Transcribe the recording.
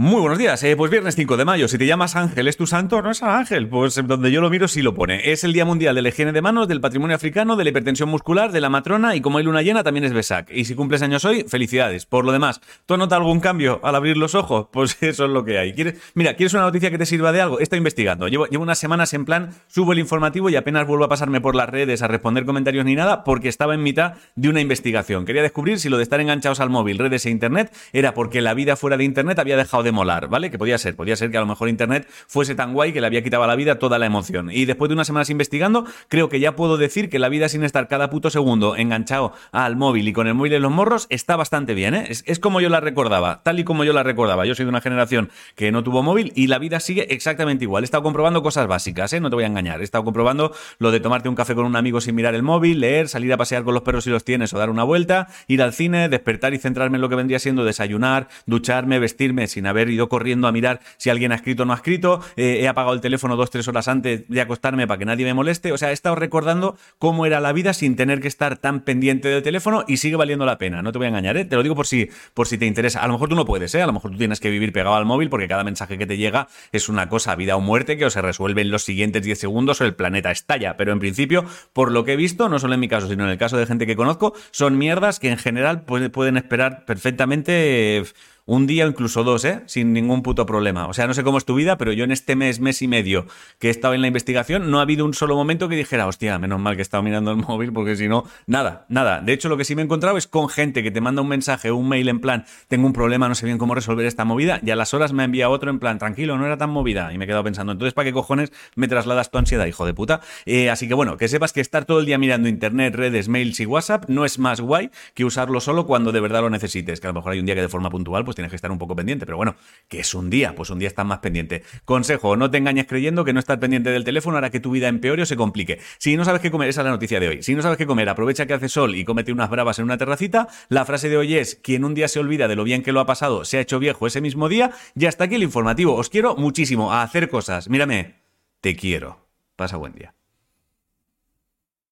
Muy buenos días, eh, pues viernes 5 de mayo. Si te llamas Ángel, ¿es tu santo? ¿No es Ángel? Pues donde yo lo miro sí lo pone. Es el Día Mundial de la Higiene de Manos, del Patrimonio Africano, de la Hipertensión Muscular, de la Matrona y como hay luna llena también es Besac. Y si cumples años hoy, felicidades. Por lo demás, ¿tú notado algún cambio al abrir los ojos? Pues eso es lo que hay. Mira, ¿quieres una noticia que te sirva de algo? Estoy investigando. Llevo, llevo unas semanas en plan, subo el informativo y apenas vuelvo a pasarme por las redes a responder comentarios ni nada porque estaba en mitad de una investigación. Quería descubrir si lo de estar enganchados al móvil, redes e internet era porque la vida fuera de internet había dejado de molar, ¿vale? Que podía ser, podía ser que a lo mejor Internet fuese tan guay que le había quitado a la vida toda la emoción. Y después de unas semanas investigando, creo que ya puedo decir que la vida sin estar cada puto segundo enganchado al móvil y con el móvil en los morros está bastante bien, ¿eh? Es, como yo la recordaba, tal y como yo la recordaba. Yo soy de una generación que no tuvo móvil y la vida sigue exactamente igual. He estado comprobando cosas básicas, ¿eh? No te voy a engañar. He estado comprobando lo de tomarte un café con un amigo sin mirar el móvil, leer, salir a pasear con los perros si los tienes o dar una vuelta, ir al cine, despertar y centrarme en lo que vendría siendo desayunar, ducharme, vestirme sin haber ido corriendo a mirar si alguien ha escrito o no ha escrito, eh, he apagado el teléfono dos, tres horas antes de acostarme para que nadie me moleste, o sea, he estado recordando cómo era la vida sin tener que estar tan pendiente del teléfono y sigue valiendo la pena, no te voy a engañar, ¿eh? te lo digo por si, por si te interesa, a lo mejor tú no puedes, ¿eh? a lo mejor tú tienes que vivir pegado al móvil porque cada mensaje que te llega es una cosa, vida o muerte, que o se resuelve en los siguientes 10 segundos o el planeta estalla, pero en principio, por lo que he visto, no solo en mi caso, sino en el caso de gente que conozco, son mierdas que en general pueden esperar perfectamente un día incluso dos, ¿eh? Sin ningún puto problema. O sea, no sé cómo es tu vida, pero yo en este mes, mes y medio que he estado en la investigación, no ha habido un solo momento que dijera, hostia, menos mal que he estado mirando el móvil, porque si no, nada, nada. De hecho, lo que sí me he encontrado es con gente que te manda un mensaje un mail en plan, tengo un problema, no sé bien cómo resolver esta movida, y a las horas me enviado otro en plan, tranquilo, no era tan movida. Y me he quedado pensando, entonces, ¿para qué cojones me trasladas tu ansiedad, hijo de puta? Eh, así que bueno, que sepas que estar todo el día mirando internet, redes, mails y WhatsApp no es más guay que usarlo solo cuando de verdad lo necesites. Que a lo mejor hay un día que de forma puntual, pues tienes que estar un poco pendiente pero bueno, que es un día, pues un día estás más pendiente. Consejo, no te engañes creyendo que no estar pendiente del teléfono hará que tu vida empeore o se complique. Si no sabes qué comer, esa es la noticia de hoy. Si no sabes qué comer, aprovecha que hace sol y cómete unas bravas en una terracita. La frase de hoy es, quien un día se olvida de lo bien que lo ha pasado, se ha hecho viejo ese mismo día. Ya está aquí el informativo. Os quiero muchísimo a hacer cosas. Mírame, te quiero. Pasa buen día.